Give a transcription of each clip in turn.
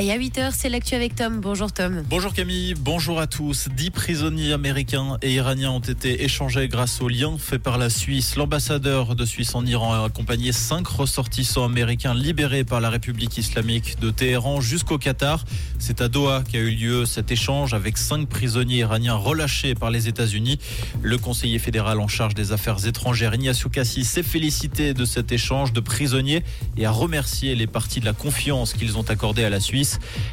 Et à 8h, c'est l'actu avec Tom. Bonjour Tom. Bonjour Camille, bonjour à tous. Dix prisonniers américains et iraniens ont été échangés grâce au lien fait par la Suisse. L'ambassadeur de Suisse en Iran a accompagné cinq ressortissants américains libérés par la République islamique de Téhéran jusqu'au Qatar. C'est à Doha qu'a eu lieu cet échange avec cinq prisonniers iraniens relâchés par les États-Unis. Le conseiller fédéral en charge des affaires étrangères, Ignacio Cassis, s'est félicité de cet échange de prisonniers et a remercié les partis de la confiance qu'ils ont accordée à la Suisse.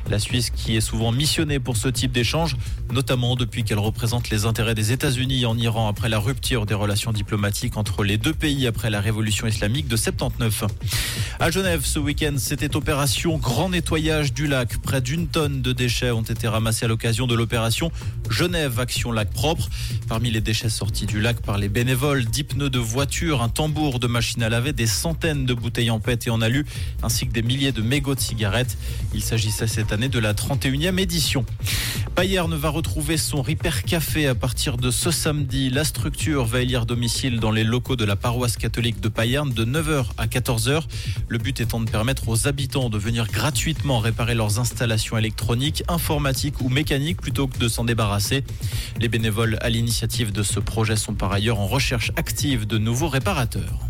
La Suisse qui est souvent missionnée pour ce type d'échange, notamment depuis qu'elle représente les intérêts des États-Unis en Iran après la rupture des relations diplomatiques entre les deux pays après la révolution islamique de 79. À Genève, ce week-end, c'était opération grand nettoyage du lac. Près d'une tonne de déchets ont été ramassés à l'occasion de l'opération Genève Action Lac Propre. Parmi les déchets sortis du lac par les bénévoles, 10 pneus de voiture, un tambour de machine à laver, des centaines de bouteilles en pète et en alu, ainsi que des milliers de mégots de cigarettes. Il s'agissait cette année de la 31e édition. Bayern va retrouver son Ripper Café à partir de ce samedi. La structure va élire domicile dans les locaux de la paroisse catholique de Bayern de 9h à 14h. Le but étant de permettre aux habitants de venir gratuitement réparer leurs installations électroniques, informatiques ou mécaniques plutôt que de s'en débarrasser. Les bénévoles à l'initiative de ce projet sont par ailleurs en recherche active de nouveaux réparateurs.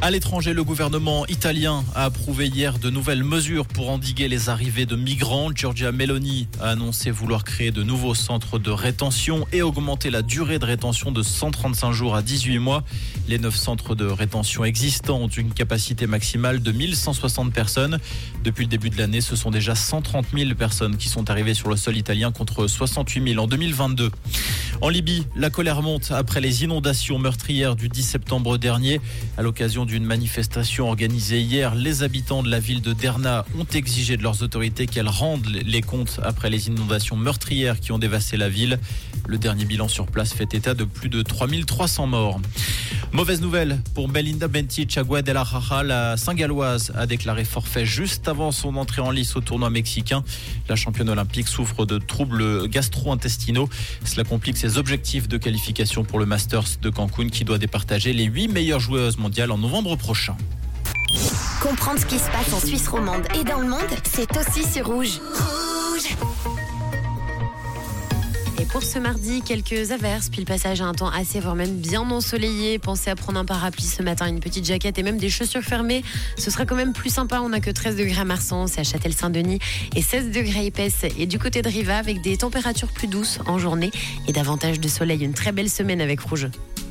À l'étranger, le gouvernement italien a approuvé hier de nouvelles mesures pour endiguer les arrivées de migrants. Giorgia Meloni a annoncé vouloir créer de nouveaux centres de rétention et augmenter la durée de rétention de 135 jours à 18 mois. Les neuf centres de rétention existants ont une capacité maximale de 1160 personnes. Depuis le début de l'année, ce sont déjà 130 000 personnes qui sont arrivées sur le sol italien contre 68 000 en 2022. En Libye, la colère monte après les inondations meurtrières du 10 septembre dernier. À l'occasion d'une manifestation organisée hier, les habitants de la ville de Derna ont exigé de leurs autorités qu'elles rendent les comptes après les inondations meurtrières qui ont dévasté la ville. Le dernier bilan sur place fait état de plus de 3300 morts. Mauvaise nouvelle pour Belinda Bencic à Guadalajara. La Saint-Galloise a déclaré forfait juste avant son entrée en lice au tournoi mexicain. La championne olympique souffre de troubles gastro-intestinaux. Cela complique ses objectifs de qualification pour le Masters de Cancun qui doit départager les 8 meilleures joueuses mondiales en novembre prochain. Comprendre ce qui se passe en Suisse romande et dans le monde, c'est aussi sur Rouge. Rouge pour ce mardi, quelques averses, puis le passage à un temps assez, voire même bien ensoleillé. Pensez à prendre un parapluie ce matin, une petite jaquette et même des chaussures fermées. Ce sera quand même plus sympa. On n'a que 13 degrés à Marsan, c'est à Châtel-Saint-Denis, et 16 degrés épaisse. Et du côté de Riva, avec des températures plus douces en journée et davantage de soleil. Une très belle semaine avec Rouge.